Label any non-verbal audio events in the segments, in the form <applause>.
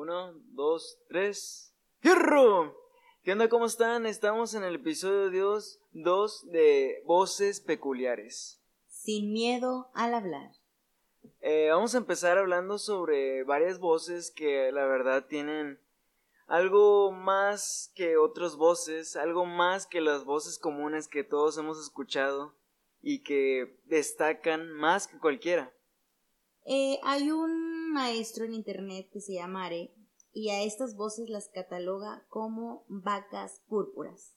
Uno, dos, tres. ¡Hierro! ¿Qué onda? ¿Cómo están? Estamos en el episodio 2 de Voces Peculiares. Sin miedo al hablar. Eh, vamos a empezar hablando sobre varias voces que la verdad tienen algo más que otras voces, algo más que las voces comunes que todos hemos escuchado y que destacan más que cualquiera. Eh, hay un maestro en internet que se llama Are y a estas voces las cataloga como vacas púrpuras.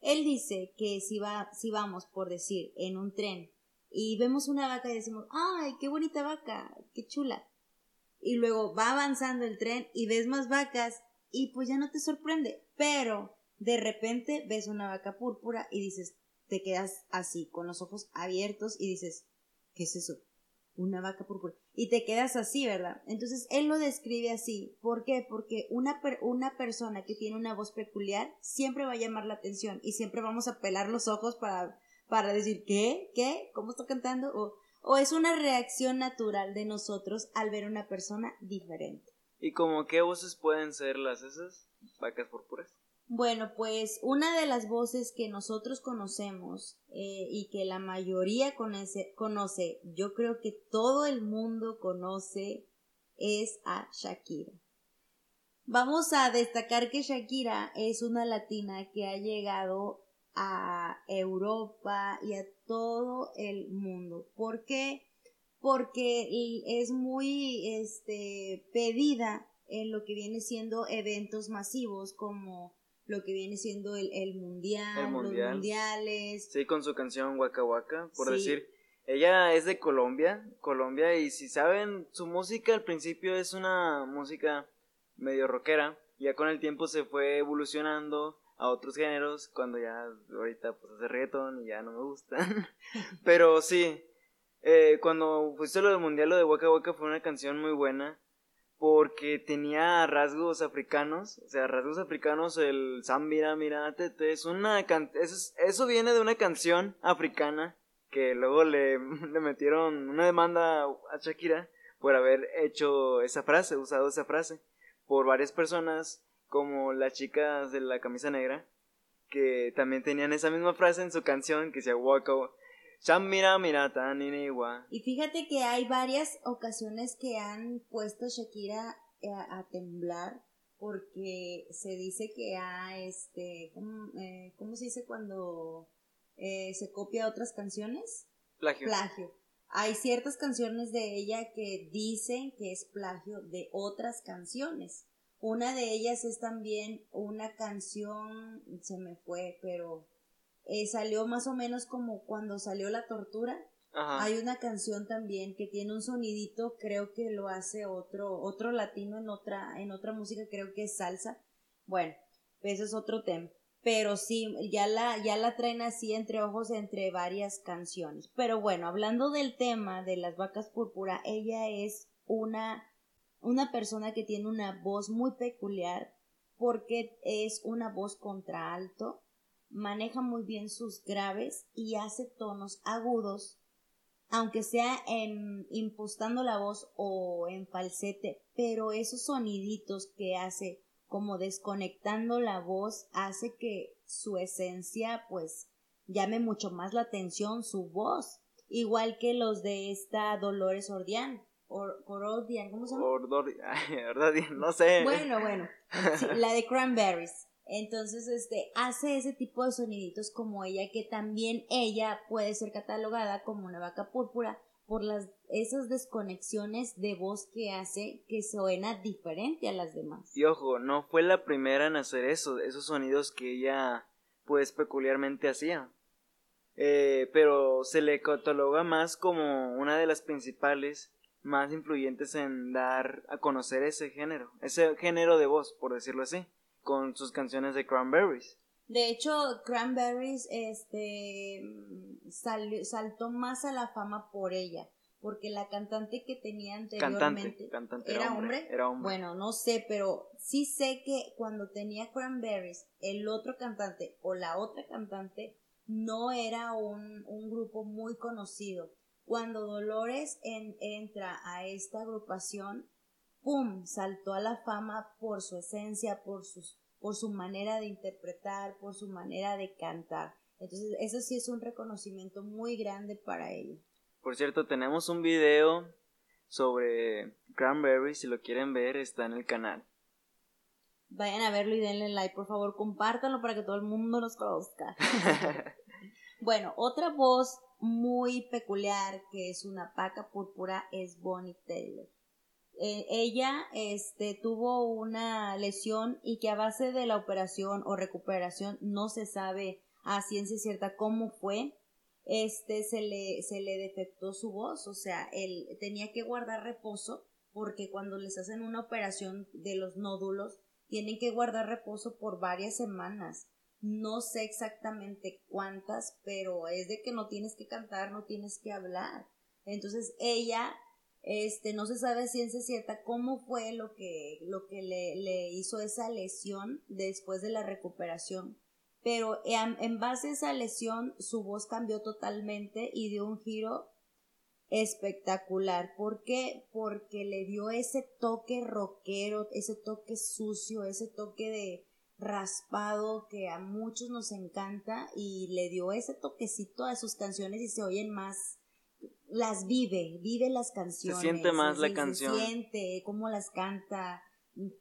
Él dice que si, va, si vamos, por decir, en un tren y vemos una vaca y decimos, ¡ay, qué bonita vaca! ¡Qué chula! Y luego va avanzando el tren y ves más vacas y pues ya no te sorprende, pero de repente ves una vaca púrpura y dices, te quedas así, con los ojos abiertos y dices, ¿qué es eso? Una vaca púrpura. Y te quedas así, ¿verdad? Entonces él lo describe así. ¿Por qué? Porque una, una persona que tiene una voz peculiar siempre va a llamar la atención y siempre vamos a pelar los ojos para, para decir, ¿qué? ¿Qué? ¿Cómo está cantando? O, o es una reacción natural de nosotros al ver una persona diferente. ¿Y como qué voces pueden ser las esas vacas púrpuras? Bueno, pues una de las voces que nosotros conocemos eh, y que la mayoría conoce, conoce, yo creo que todo el mundo conoce, es a Shakira. Vamos a destacar que Shakira es una latina que ha llegado a Europa y a todo el mundo. ¿Por qué? Porque es muy este, pedida en lo que viene siendo eventos masivos como lo que viene siendo el, el, mundial, los mundiales. Sí, con su canción Waka Waka, por decir. Ella es de Colombia, Colombia, y si saben, su música al principio es una música medio rockera, ya con el tiempo se fue evolucionando a otros géneros, cuando ya ahorita pues hace reggaeton y ya no me gusta. <laughs> Pero sí, eh, cuando fuiste lo del mundial, lo de Waka Waka fue una canción muy buena porque tenía rasgos africanos, o sea, rasgos africanos, el Zambira, mira, tete, es una eso, eso viene de una canción africana que luego le, <laughs> le metieron una demanda a Shakira por haber hecho esa frase, usado esa frase, por varias personas, como las chicas de la camisa negra, que también tenían esa misma frase en su canción que decía Waka, y fíjate que hay varias ocasiones que han puesto a Shakira eh, a, temblar porque se dice que ha, este, eh, ¿cómo, se dice cuando eh, se copia otras canciones? Plagio. Plagio. Hay ciertas canciones de ella que dicen que es plagio de otras canciones. Una de ellas es también una canción, se me fue, pero eh, salió más o menos como cuando salió la tortura. Hay una canción también que tiene un sonidito, creo que lo hace otro, otro latino en otra, en otra música, creo que es salsa. Bueno, ese es otro tema. Pero sí, ya la, ya la traen así entre ojos entre varias canciones. Pero bueno, hablando del tema de las vacas púrpura, ella es una, una persona que tiene una voz muy peculiar porque es una voz contralto maneja muy bien sus graves y hace tonos agudos, aunque sea en impostando la voz o en falsete, pero esos soniditos que hace como desconectando la voz hace que su esencia pues llame mucho más la atención su voz, igual que los de esta Dolores Ordian. Or, ¿cómo se llama? <laughs> no sé. Bueno, bueno, la de Cranberries. Entonces, este, hace ese tipo de soniditos como ella, que también ella puede ser catalogada como una vaca púrpura por las, esas desconexiones de voz que hace que suena diferente a las demás. Y ojo, no fue la primera en hacer eso, esos sonidos que ella, pues, peculiarmente hacía. Eh, pero se le cataloga más como una de las principales más influyentes en dar a conocer ese género, ese género de voz, por decirlo así con sus canciones de Cranberries. De hecho, Cranberries este, saltó más a la fama por ella, porque la cantante que tenía anteriormente ¿era, hombre, era hombre. Bueno, no sé, pero sí sé que cuando tenía Cranberries, el otro cantante o la otra cantante no era un, un grupo muy conocido. Cuando Dolores entra a esta agrupación, ¡pum! saltó a la fama por su esencia, por, sus, por su manera de interpretar, por su manera de cantar. Entonces, eso sí es un reconocimiento muy grande para ella. Por cierto, tenemos un video sobre Cranberry, si lo quieren ver, está en el canal. Vayan a verlo y denle like, por favor, compártanlo para que todo el mundo nos conozca. <laughs> bueno, otra voz muy peculiar que es una paca púrpura es Bonnie Taylor. Eh, ella este, tuvo una lesión y que a base de la operación o recuperación no se sabe a ciencia cierta cómo fue, este se le, se le defectó su voz, o sea, él tenía que guardar reposo porque cuando les hacen una operación de los nódulos tienen que guardar reposo por varias semanas. No sé exactamente cuántas, pero es de que no tienes que cantar, no tienes que hablar. Entonces ella, este, no se sabe ciencia cierta cómo fue lo que, lo que le, le hizo esa lesión después de la recuperación pero en, base a esa lesión su voz cambió totalmente y dio un giro espectacular. ¿Por qué? Porque le dio ese toque rockero, ese toque sucio, ese toque de raspado que a muchos nos encanta y le dio ese toquecito a sus canciones y se oyen más las vive, vive las canciones. Se siente más la canción. Se siente cómo las canta,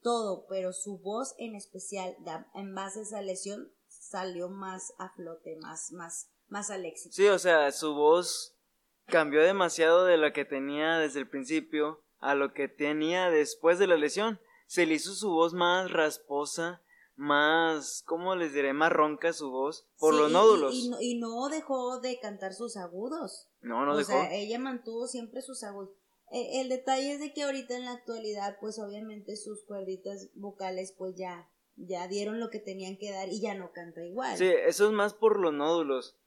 todo, pero su voz en especial, en base a esa lesión, salió más a flote, más, más, más al éxito. Sí, o sea, su voz cambió demasiado de la que tenía desde el principio a lo que tenía después de la lesión. Se le hizo su voz más rasposa, más, ¿cómo les diré? Más ronca su voz por los nódulos. Y, no, dejó de cantar sus agudos. No, no dejó. O sea, ella mantuvo siempre sus agudos. E, el detalle es de que ahorita en la actualidad, pues obviamente sus cuerditas vocales, pues ya ya dieron lo que tenían que dar y ya no canta igual. Sí, eso es más por los nódulos.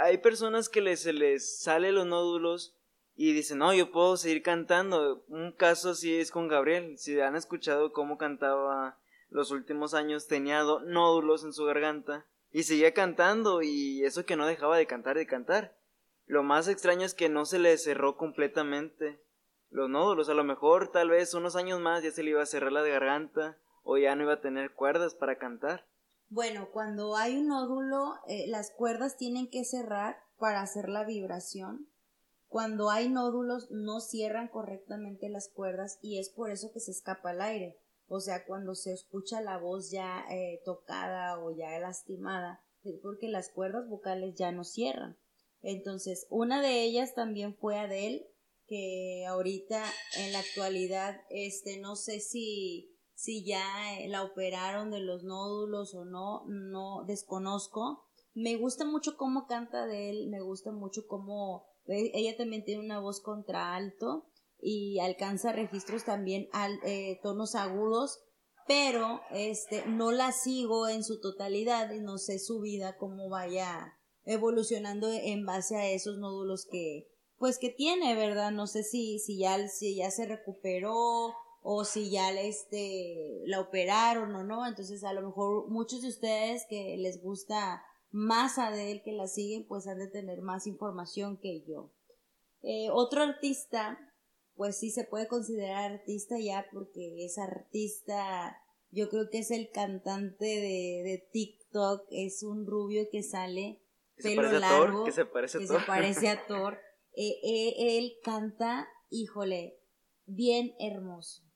Hay personas que se les sale los nódulos y dicen, no, yo puedo seguir cantando. Un caso así es con Gabriel. Si han escuchado cómo cantaba los últimos años, tenía nódulos en su garganta y seguía cantando y eso que no dejaba de cantar de cantar. Lo más extraño es que no se le cerró completamente los nódulos. A lo mejor tal vez unos años más ya se le iba a cerrar la garganta o ya no iba a tener cuerdas para cantar. Bueno, cuando hay un nódulo, eh, las cuerdas tienen que cerrar para hacer la vibración. Cuando hay nódulos, no cierran correctamente las cuerdas y es por eso que se escapa el aire. O sea, cuando se escucha la voz ya eh, tocada o ya lastimada, es porque las cuerdas vocales ya no cierran. Entonces, una de ellas también fue Adele, que ahorita en la actualidad, este, no sé si si ya eh, la operaron de los nódulos o no, no desconozco. Me gusta mucho cómo canta de él, me gusta mucho cómo eh, ella también tiene una voz contraalto y alcanza registros también eh, tonos agudos, pero este no la sigo en su totalidad y no sé su vida cómo vaya evolucionando en base a esos nódulos que pues que tiene, ¿verdad? No sé si si ya si ya se recuperó o si ya este, la operaron o no. Entonces, a lo mejor muchos de ustedes que les gusta más a él que la siguen, pues han de tener más información que yo. Eh, otro artista, pues sí se puede considerar artista ya porque es artista, yo creo que es el cantante de, de TikTok, es un rubio que sale pelo largo, que se parece a Thor. Se parece a <laughs> Thor. Eh, eh, él canta, híjole, bien hermoso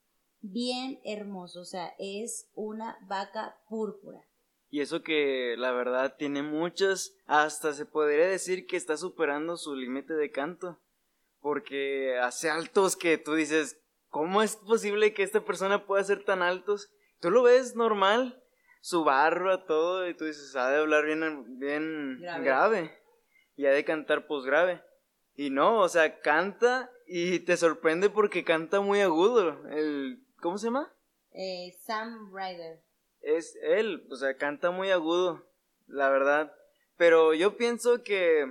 bien hermoso, o sea, es una vaca púrpura. Y eso que la verdad tiene muchas, hasta se podría decir que está superando su límite de canto, porque hace altos que tú dices, ¿cómo es posible que esta persona pueda ser tan altos? Tú lo ves normal, su barro, todo, y tú dices, ha de hablar bien, bien grave, grave y ha de cantar pues grave. Y no, o sea, canta y te sorprende porque canta muy agudo. El, ¿Cómo se llama? Eh, Sam Ryder. Es él, o sea, canta muy agudo, la verdad. Pero yo pienso que,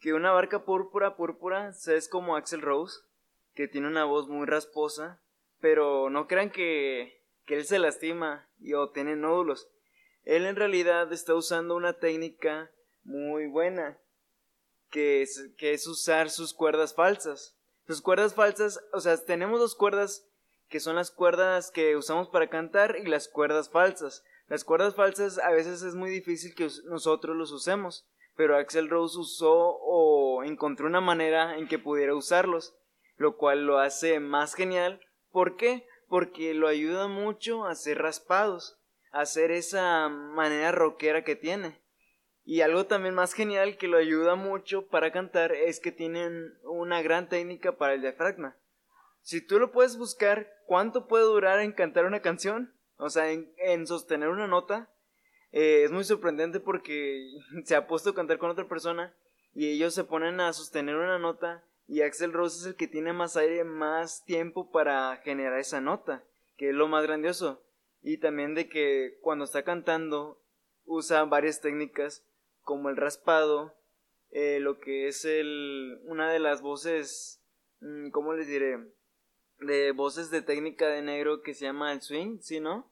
que una barca púrpura, púrpura, es como Axel Rose, que tiene una voz muy rasposa, pero no crean que, que él se lastima y o tiene nódulos. Él en realidad está usando una técnica muy buena, que es, que es usar sus cuerdas falsas. Sus cuerdas falsas, o sea, tenemos dos cuerdas que son las cuerdas que usamos para cantar y las cuerdas falsas. Las cuerdas falsas a veces es muy difícil que nosotros los usemos, pero Axel Rose usó o encontró una manera en que pudiera usarlos, lo cual lo hace más genial. ¿Por qué? Porque lo ayuda mucho a hacer raspados, a hacer esa manera rockera que tiene. Y algo también más genial que lo ayuda mucho para cantar es que tienen una gran técnica para el diafragma. Si tú lo puedes buscar, ¿cuánto puede durar en cantar una canción? O sea, en, sostener una nota. Eh, es muy sorprendente porque <laughs> se ha puesto a cantar con otra persona y ellos se ponen a sostener una nota y Axel Rose es el que tiene más aire, más tiempo para generar esa nota, que es lo más grandioso. Y también de que cuando está cantando usa varias técnicas como el raspado, eh, lo que es el, una de las voces, mm, ¿cómo les diré? De voces de técnica de negro que se llama el swing, ¿sí, no?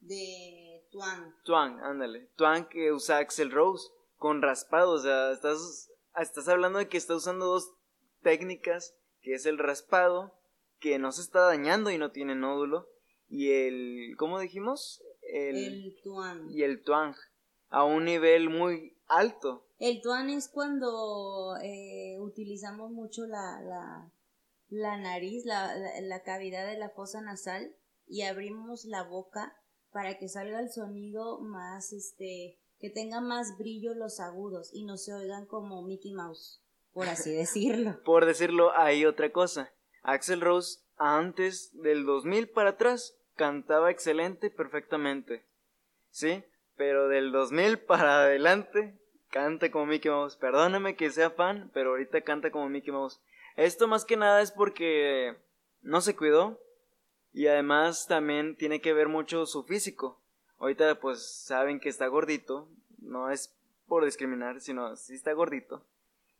De twang. Twang, ándale. Twang que usa Axel Rose con raspado, o sea, estás, estás hablando de que está usando dos técnicas, que es el raspado, que no se está dañando y no tiene nódulo, y el, ¿cómo dijimos? El, el twang. Y el twang, a un nivel muy alto. El tuan es cuando eh, utilizamos mucho la, la, la nariz, la, la, cavidad de la fosa nasal y abrimos la boca para que salga el sonido más, este, que tenga más brillo los agudos y no se oigan como Mickey Mouse, por así decirlo. <laughs> por decirlo, hay otra cosa. Axel Rose, antes del 2000 para atrás, cantaba excelente, perfectamente. ¿Sí? pero del 2000 para adelante canta como Mickey Mouse. Perdóname que sea fan, pero ahorita canta como Mickey Mouse. Esto más que nada es porque no se cuidó y además también tiene que ver mucho su físico. Ahorita pues saben que está gordito, no es por discriminar, sino sí está gordito.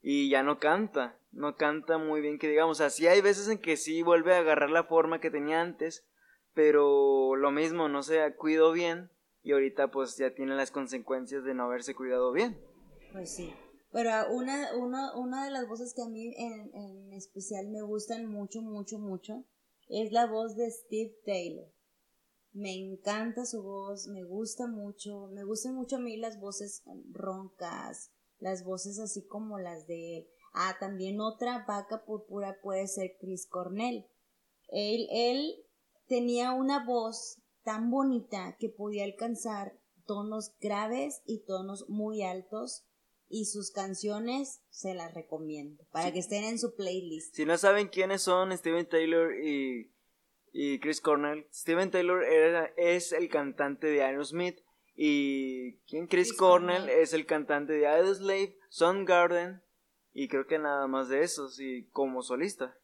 Y ya no canta, no canta muy bien que digamos, así hay veces en que sí vuelve a agarrar la forma que tenía antes, pero lo mismo, no se cuidó bien y ahorita pues ya tiene las consecuencias de no haberse cuidado bien. Pues sí. Pero una, una, una de las voces que a mí en, en especial me gustan mucho, mucho, mucho es la voz de Steve Taylor. Me encanta su voz, me gusta mucho, me gustan mucho a mí las voces roncas, las voces así como las de Ah, también otra vaca púrpura puede ser Chris Cornell. Él, él tenía una voz tan bonita que podía alcanzar tonos graves y tonos muy altos y sus canciones se las recomiendo para que estén en su playlist. Si no saben quiénes son Steven Taylor y, y Chris Cornell, Steven Taylor era, es el cantante de Aerosmith y ¿quién? Chris, Cornell, es el cantante de Aeroslave, Garden y creo que nada más de esos y como solista.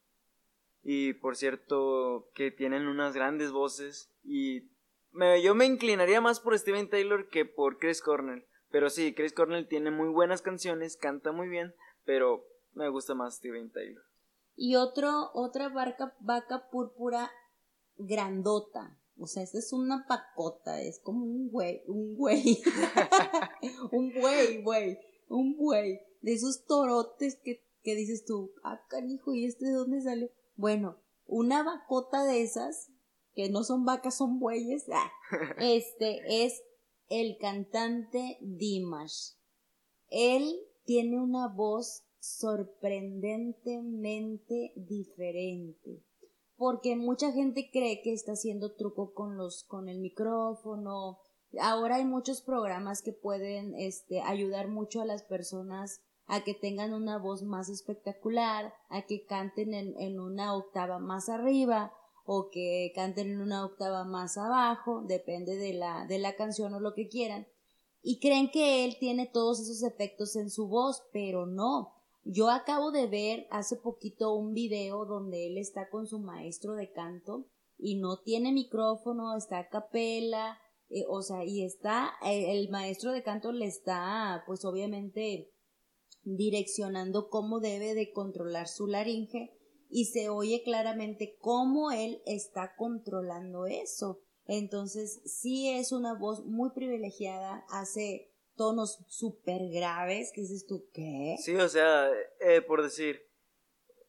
Y por cierto que tienen unas grandes voces y yo me inclinaría más por Steven Taylor que por Chris Cornell. Pero sí, Chris Cornell tiene muy buenas canciones, canta muy bien, pero me gusta más Steven Taylor. Y otro, otra vaca, vaca púrpura grandota. O sea, esta es una pacota, es como un güey, un güey. <laughs> un güey, güey, un güey. De esos torotes que, que dices tú, ah, canijo, ¿y este de dónde salió? Bueno, una vacota de esas que no son vacas, son bueyes, ah, <laughs> este es el cantante Dimash. Él tiene una voz sorprendentemente diferente. Porque mucha gente cree que está haciendo truco con los, con el micrófono. Ahora hay muchos programas que pueden, este, ayudar mucho a las personas a que tengan una voz más espectacular, a que canten en, en una octava más arriba, o que canten en una octava más abajo, depende de la, de la canción o lo que quieran, y creen que él tiene todos esos efectos en su voz, pero no. Yo acabo de ver hace poquito un video donde él está con su maestro de canto y no tiene micrófono, está a capela, eh, o sea, y está, eh, el maestro de canto le está, pues obviamente, direccionando cómo debe de controlar su laringe y se oye claramente cómo él está controlando eso. Entonces, sí es una voz muy privilegiada, hace tonos súper graves, que dices tú, ¿qué? Sí, o sea, eh, por decir,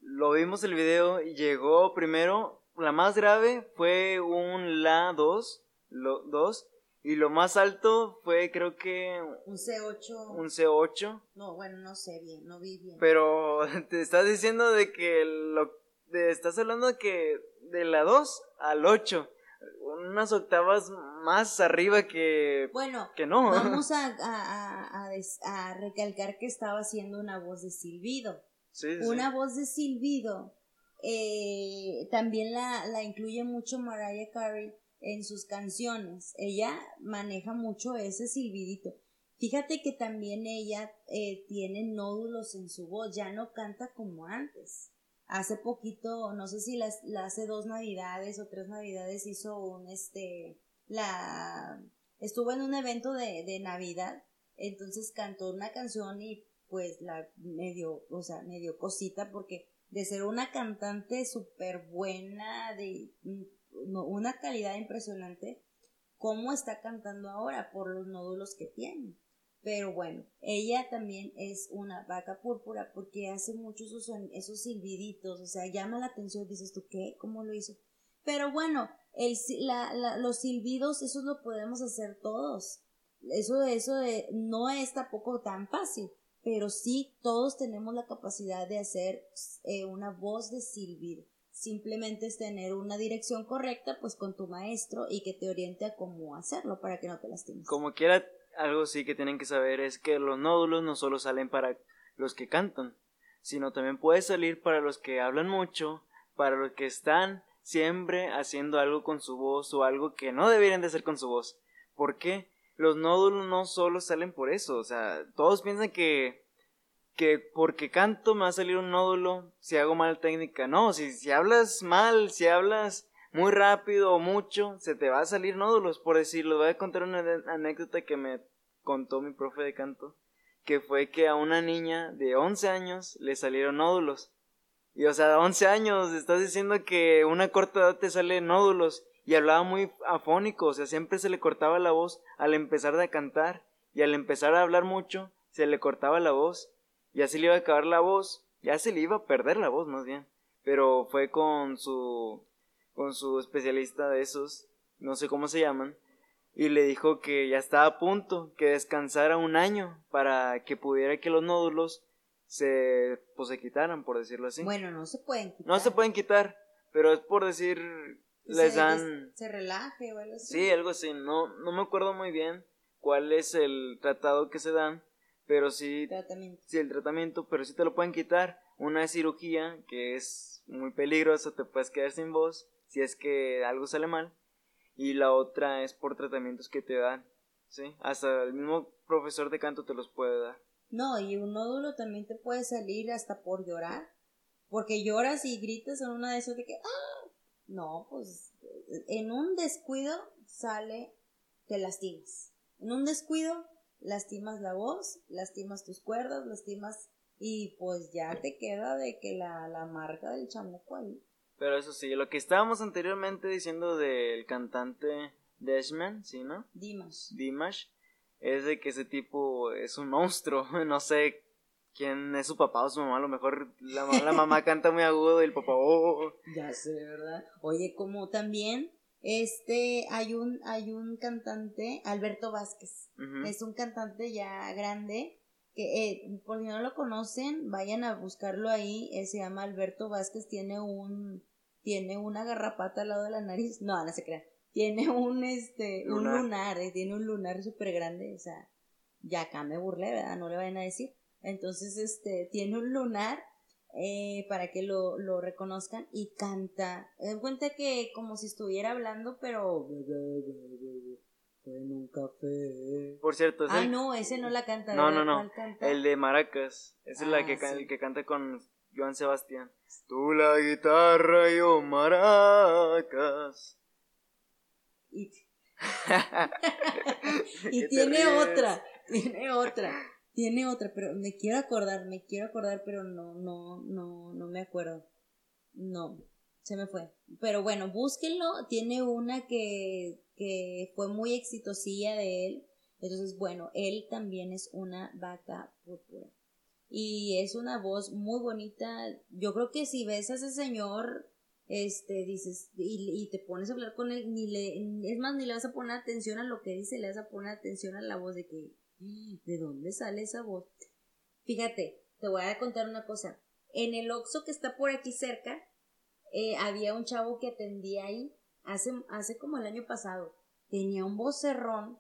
lo vimos el video y llegó primero la más grave fue un La 2, lo, 2 y lo más alto fue creo que un C8. Un C8. No, bueno, no sé bien, no vi bien. Pero <laughs> te estás diciendo de que lo de, estás hablando de que de la 2 al 8 unas octavas más arriba que bueno que no vamos <laughs> a, a, a, recalcar que estaba haciendo una voz de silbido una voz de silbido eh, también la, la incluye mucho Mariah Carey en sus canciones. Ella maneja mucho ese silbidito. Fíjate que también ella eh, tiene nódulos en su voz, ya no canta como antes. Hace poquito, no sé si las, hace dos navidades o tres navidades hizo un este la estuvo en un evento de, de Navidad, entonces cantó una canción y pues la medio, o sea, medio cosita porque de ser una cantante súper buena, de una calidad impresionante, cómo está cantando ahora por los nódulos que tiene. Pero bueno, ella también es una vaca púrpura porque hace mucho esos, esos silbiditos, o sea, llama la atención, dices tú, ¿qué? ¿Cómo lo hizo? Pero bueno, el, la, los silbidos, eso lo podemos hacer todos. Eso, eso de, no es tampoco tan fácil pero sí todos tenemos la capacidad de hacer eh, una voz de silbido. Simplemente es tener una dirección correcta pues con tu maestro y que te oriente a cómo hacerlo para que no te lastimes. Como quiera, algo sí que tienen que saber es que los nódulos no solo salen para los que cantan, sino también puede salir para los que hablan mucho, para los que están siempre haciendo algo con su voz o algo que no deberían de hacer con su voz. ¿Por qué? los nódulos no solo salen por eso, o sea, todos piensan que que porque canto me va a salir un nódulo si hago mal técnica. No, si, si hablas mal, si hablas muy rápido o mucho, se te va a salir nódulos, por decirlo. Voy a contar una anécdota que me contó mi profe de canto, que fue que a una niña de 11 años le salieron nódulos. Y o sea, 11 años, estás diciendo que una corta edad te sale nódulos. Y hablaba muy afónico, o sea, siempre se le cortaba la voz al empezar a cantar. Y al empezar a hablar mucho se le cortaba la voz. Y así le iba a acabar la voz, ya se le iba a perder la voz más bien, pero fue con su con su especialista de esos, no sé cómo se llaman, y le dijo que ya estaba a punto, que descansara un año para que pudiera que los nódulos se pues se quitaran, por decirlo así. Bueno, no se pueden quitar. No se pueden quitar, pero es por decir les dan... Se relaje o algo así. Sí, algo así. No, no me acuerdo muy bien cuál es el tratado que se dan, pero sí... Tratamiento. Sí, el tratamiento, pero sí te lo pueden quitar. Una cirugía que es muy peligrosa, te puedes quedar sin voz si es que algo sale mal. Y la otra es por tratamientos que te dan. ¿Sí? Hasta el mismo profesor de canto te los puede dar. No, y un nódulo también te puede salir hasta por llorar. Porque lloras y gritas en una de esas de que ¡Ah! No, pues en un descuido sale, te lastimas. En un descuido lastimas la voz, lastimas tus cuerdas, lastimas y pues ya te queda de que la, la marca del chamuco ahí. Pero eso sí, lo que estábamos anteriormente diciendo del cantante Deshman, ¿sí, no? Dimash. Dimash, es de que ese tipo es un monstruo, <laughs> no sé quién es su papá o su mamá, a lo mejor la, la mamá <laughs> canta muy agudo y el papá, oh. Ya sé, ¿verdad? Oye, como también, este, hay un, hay un cantante, Alberto Vázquez, es un cantante ya grande, que eh, por si no lo conocen, vayan a buscarlo ahí, eh, se llama Alberto Vázquez, tiene un, tiene una garrapata al lado de la nariz, no, no se crea, tiene un, este, un lunar, eh, tiene un lunar súper grande, o sea, ya acá me burlé, ¿verdad? No le vayan a decir. Entonces, este, tiene un lunar eh, para que lo, lo reconozcan y canta. Den cuenta que como si estuviera hablando, pero en un café. Por cierto, ah, no, ese no la canta. No, no, no. El de Maracas. Ese es la que, el que canta con Joan Sebastián. Tú la guitarra yo maracas. Y, <laughs> y tiene otra, tiene otra. Tiene otra, pero me quiero acordar, me quiero acordar, pero no, no, no, no me acuerdo. No, se me fue. Pero bueno, búsquenlo. Tiene una que, que fue muy exitosilla de él. Entonces, bueno, él también es una vaca púrpura. Y es una voz muy bonita. Yo creo que si ves a ese señor este, dices, y, te pones a hablar con él, ni le, es más, ni le vas a poner atención a lo que dice, le vas a poner atención a la voz de que, ¿de dónde sale esa voz? Fíjate, te voy a contar una cosa. En el Oxxo que está por aquí cerca, eh, había un chavo que atendía ahí hace, hace como el año pasado. Tenía un vocerrón.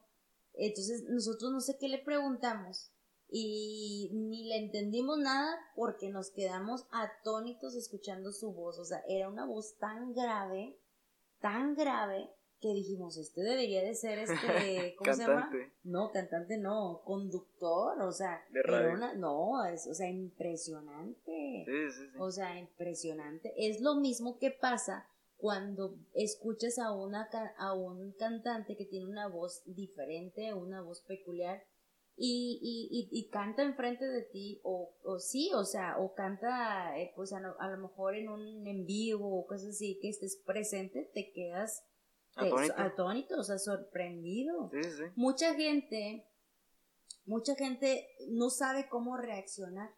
Entonces nosotros no sé qué le preguntamos y ni le entendimos nada porque nos quedamos atónitos escuchando su voz. O sea, era una voz tan grave, tan grave, que dijimos, este debería de ser este, <laughs> ¿cómo se llama? No, cantante no, conductor, o sea, no, es, o sea, impresionante. Sí, sí, sí. O sea, impresionante. Es lo mismo que pasa cuando escuchas a una a un cantante que tiene una voz diferente, una voz peculiar y, y, y, canta enfrente de ti, o, o sí, o sea, o canta, eh, pues a, lo mejor en un en vivo o cosas así, que estés presente, te quedas atónito, o sea, sorprendido. Sí, sí. Mucha gente, mucha gente no sabe cómo reaccionar,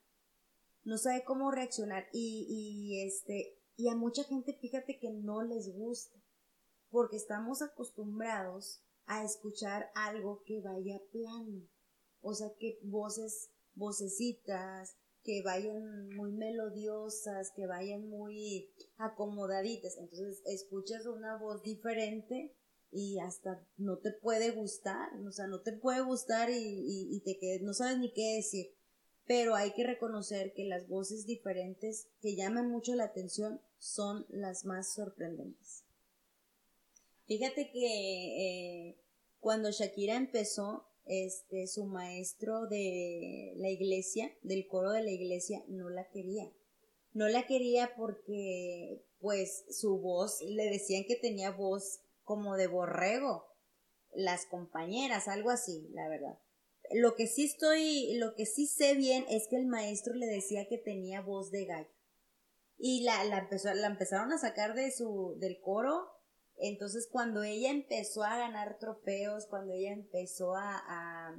no sabe cómo reaccionar y, y este, y a mucha gente fíjate que no les gusta, porque estamos acostumbrados a escuchar algo que vaya plano o sea, que voces, vocecitas, que vayan muy melodiosas, que vayan muy acomodaditas. Entonces escuchas una voz diferente y hasta no te puede gustar, o sea, no te puede gustar y, te quedas, no sabes ni qué decir. Pero hay que reconocer que las voces diferentes que llaman mucho la atención son las más sorprendentes. Fíjate que eh, cuando Shakira empezó, este, su maestro de la iglesia, del coro de la iglesia, no la quería. No la quería porque, pues, su voz, le decían que tenía voz como de borrego. Las compañeras, algo así, la verdad. Lo que sí estoy, lo que sí sé bien es que el maestro le decía que tenía voz de gallo. Y la, la, empezó, la empezaron a sacar de su, del coro entonces, cuando ella empezó a ganar trofeos, cuando ella empezó a,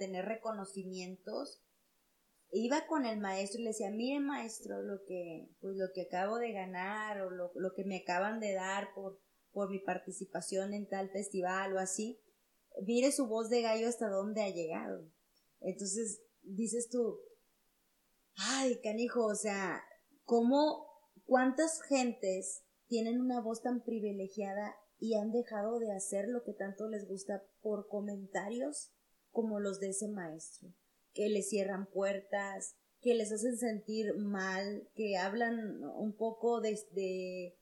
tener reconocimientos, iba con el maestro y le decía, mire maestro, lo que, pues lo que acabo de ganar o lo, lo que me acaban de dar por, por mi participación en tal festival o así, mire su voz de gallo hasta dónde ha llegado. Entonces, dices tú, ay, canijo, o sea, ¿cómo, cuántas gentes tienen una voz tan privilegiada y han dejado de hacer lo que tanto les gusta por comentarios como los de ese maestro, que les cierran puertas, que les hacen sentir mal, que hablan un poco desde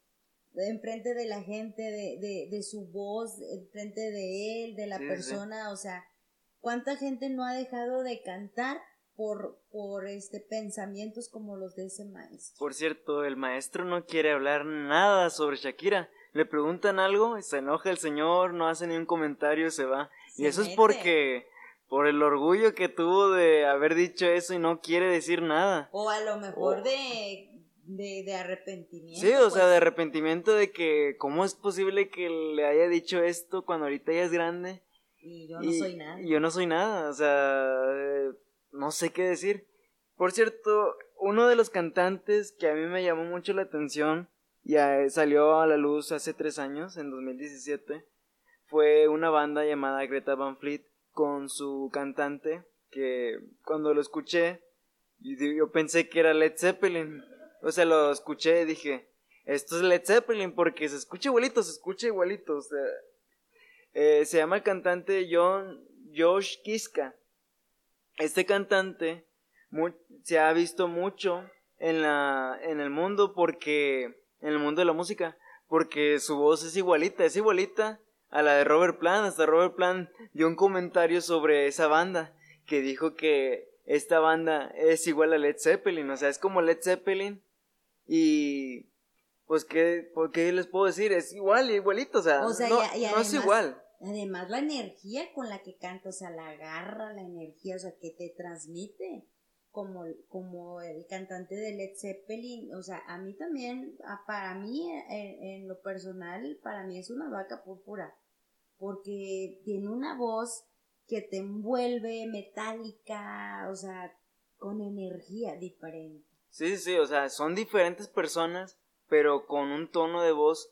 de, enfrente de la gente, de, de, su voz, enfrente de él, de la persona, o sea, ¿cuánta gente no ha dejado de cantar por, por este pensamientos como los de ese maestro. Por cierto, el maestro no quiere hablar nada sobre Shakira. Le preguntan algo, se enoja el señor, no hace ni un comentario, se va. y eso es porque por el orgullo que tuvo de haber dicho eso y no quiere decir nada. O a lo mejor de, de, arrepentimiento. Sí, o sea, pues. de arrepentimiento de que cómo es posible que le haya dicho esto cuando ahorita ya es grande. Y yo no soy nada. yo no soy nada, o sea, no sé qué decir. Por cierto, uno de los cantantes que a mí me llamó mucho la atención, ya salió a la luz hace tres años, en 2017, fue una banda llamada Greta Van Fleet con su cantante, que cuando lo escuché, yo pensé que era Led Zeppelin. O sea, lo escuché y dije, esto es Led Zeppelin porque se escucha igualito, se escucha igualito. O eh, se llama el cantante John Josh Kiska este cantante se ha visto mucho en la en el mundo porque en el mundo de la música porque su voz es igualita, es igualita a la de Robert Plant, hasta Robert Plant dio un comentario sobre esa banda que dijo que esta banda es igual a Led Zeppelin, o sea, es como Led Zeppelin. Y pues qué, ¿qué les puedo decir, es igual, igualito, o sea, no, no es igual. Además, la energía con la que canta, o sea, la garra, la energía, o sea, que te transmite, como, como el cantante de Led Zeppelin, o sea, a mí también, para mí, en, lo personal, para mí es una vaca púrpura, porque tiene una voz que te envuelve metálica, o sea, con energía diferente. Sí, sí, o sea, son diferentes personas, pero con un tono de voz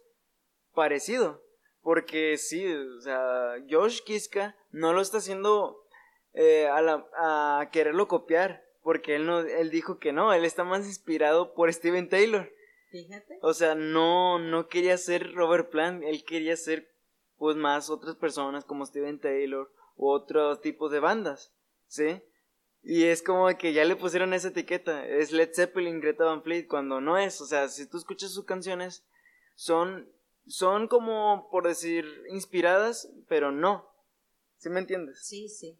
parecido. Porque sí, o sea, Josh Kiska no lo está haciendo eh, a, la, a quererlo copiar, porque él, no, él dijo que no, él está más inspirado por Steven Taylor. Fíjate. O sea, no, no quería ser Robert Plant, él quería ser pues más otras personas como Steven Taylor u otros tipos de bandas, ¿sí? Y es como que ya le pusieron esa etiqueta, es Led Zeppelin, Greta Van Fleet, cuando no es, o sea, si tú escuchas sus canciones, son, son como, por decir, inspiradas, pero no, ¿sí me entiendes? Sí, sí.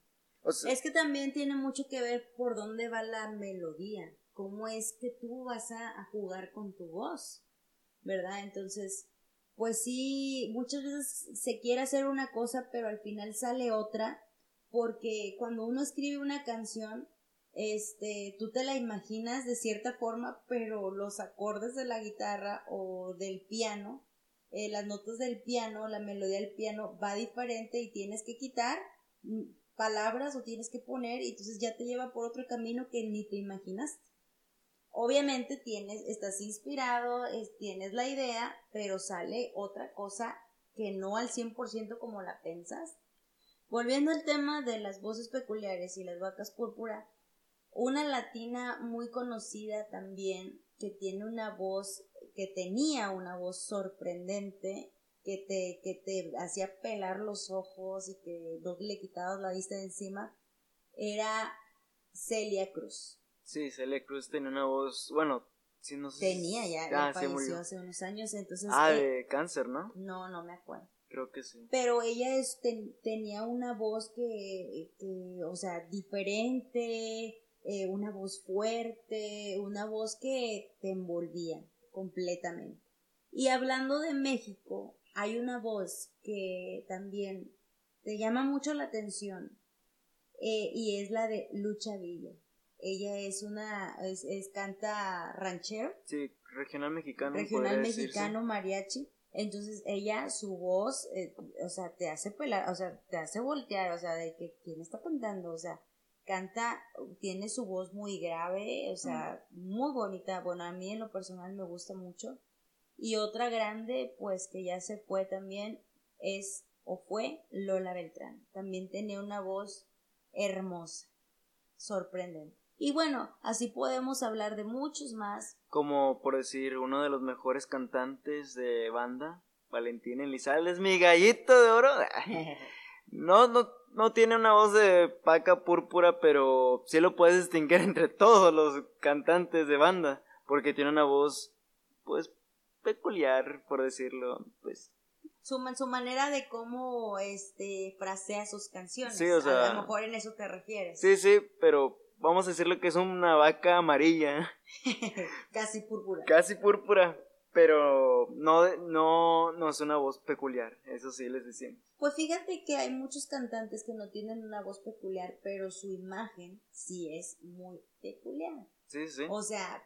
es que también tiene mucho que ver por dónde va la melodía, cómo es que tú vas a jugar con tu voz, ¿verdad? Entonces, pues sí, muchas veces se quiere hacer una cosa, pero al final sale otra, porque cuando uno escribe una canción, este, tú te la imaginas de cierta forma, pero los acordes de la guitarra o del piano, eh, las notas del piano, la melodía del piano va diferente y tienes que quitar mm, palabras o tienes que poner y entonces ya te lleva por otro camino que ni te imaginaste. Obviamente tienes, estás inspirado, tienes la idea, pero sale otra cosa que no al 100% como la pensas. Volviendo al tema de las voces peculiares y las vacas púrpura, una latina muy conocida también que tiene una voz, que tenía una voz sorprendente, que te, que te hacía pelar los ojos y que no le quitabas la vista de encima, era Celia Cruz. Sí, Celia Cruz tenía una voz, bueno, si no sé. Tenía ya, ya ah, falleció hace unos años, entonces. Ah, de cáncer, ¿no? No, no me acuerdo. Creo que sí. Pero ella es, tenía una voz que, o sea, diferente, eh, una voz fuerte, una voz que te envolvía completamente. Y hablando de México, hay una voz que también te llama mucho la atención eh, y es la de Lucha Villa. Ella es una, es, canta ranchero. Sí, regional mexicano. Regional mexicano, mariachi. Entonces ella, su voz, eh, o sea, te hace pelar, o sea, te hace voltear, o sea, de que quién está cantando, o sea, canta, tiene su voz muy grave, o sea, muy bonita. Bueno, a mí en lo personal me gusta mucho. Y otra grande, pues que ya se fue también, es o fue Lola Beltrán. También tenía una voz hermosa, sorprendente. Y bueno, así podemos hablar de muchos más. Como por decir, uno de los mejores cantantes de banda, Valentín Elizalde, mi gallito de oro. <laughs> no, no, no tiene una voz de paca púrpura, pero sí lo puedes distinguir <laughs> entre todos los cantantes de banda, porque tiene una voz, pues, peculiar, por decirlo, pues. Su, su manera de cómo, este, frasea sus canciones. Sí, o sea. A lo mejor en eso te refieres. Sí, sí, pero vamos a decirle que es una vaca amarilla. <laughs> Casi púrpura. Casi púrpura, pero no, no, no es una voz peculiar, eso sí les decimos. Pues fíjate que hay muchos cantantes que no tienen una voz peculiar, pero su imagen sí es muy peculiar. Sí, sí. O sea,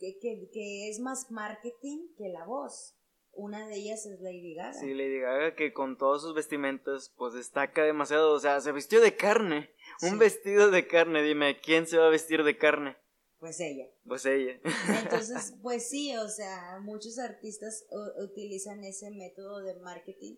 que, que, que es más marketing que la voz. Una de ellas es Lady Gaga. Sí, Lady Gaga que con todos sus vestimentos pues destaca demasiado, o sea, se vistió de carne. Un vestido de carne, dime, ¿quién se va a vestir de carne? Pues ella. Pues ella. Entonces, <laughs> pues sí, o sea, muchos artistas utilizan ese método de marketing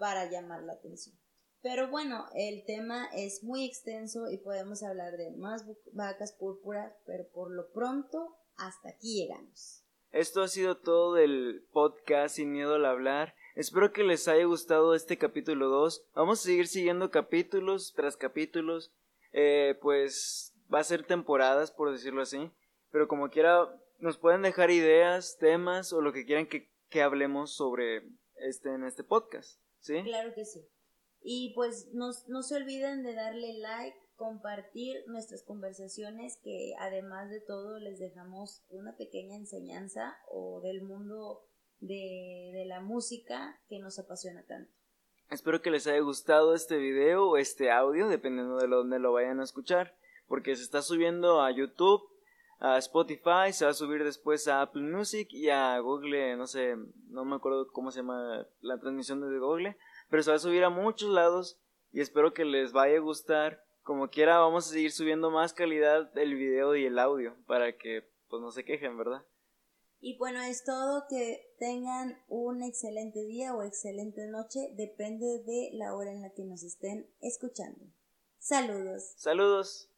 para llamar la atención. Pero bueno, el tema es muy extenso y podemos hablar de más vacas púrpuras, pero por lo pronto hasta aquí llegamos. Esto ha sido todo del podcast Sin Miedo al Hablar. Espero que les haya gustado este capítulo 2. Vamos a seguir siguiendo capítulos tras capítulos. Eh, pues va a ser temporadas, por decirlo así. Pero como quiera, nos pueden dejar ideas, temas o lo que quieran que, que hablemos sobre este en este podcast. ¿Sí? Claro que sí. Y pues no, no se olviden de darle like, compartir nuestras conversaciones que además de todo les dejamos una pequeña enseñanza o del mundo de, de la música que nos apasiona tanto. Espero que les haya gustado este video o este audio, dependiendo de dónde lo vayan a escuchar, porque se está subiendo a YouTube, a Spotify, se va a subir después a Apple Music y a Google, no sé, no me acuerdo cómo se llama la transmisión de Google, pero se va a subir a muchos lados y espero que les vaya a gustar como quiera vamos a seguir subiendo más calidad del video y el audio para que pues no se quejen, ¿verdad? Y bueno, es todo. Que tengan un excelente día o excelente noche. Depende de la hora en la que nos estén escuchando. Saludos. Saludos.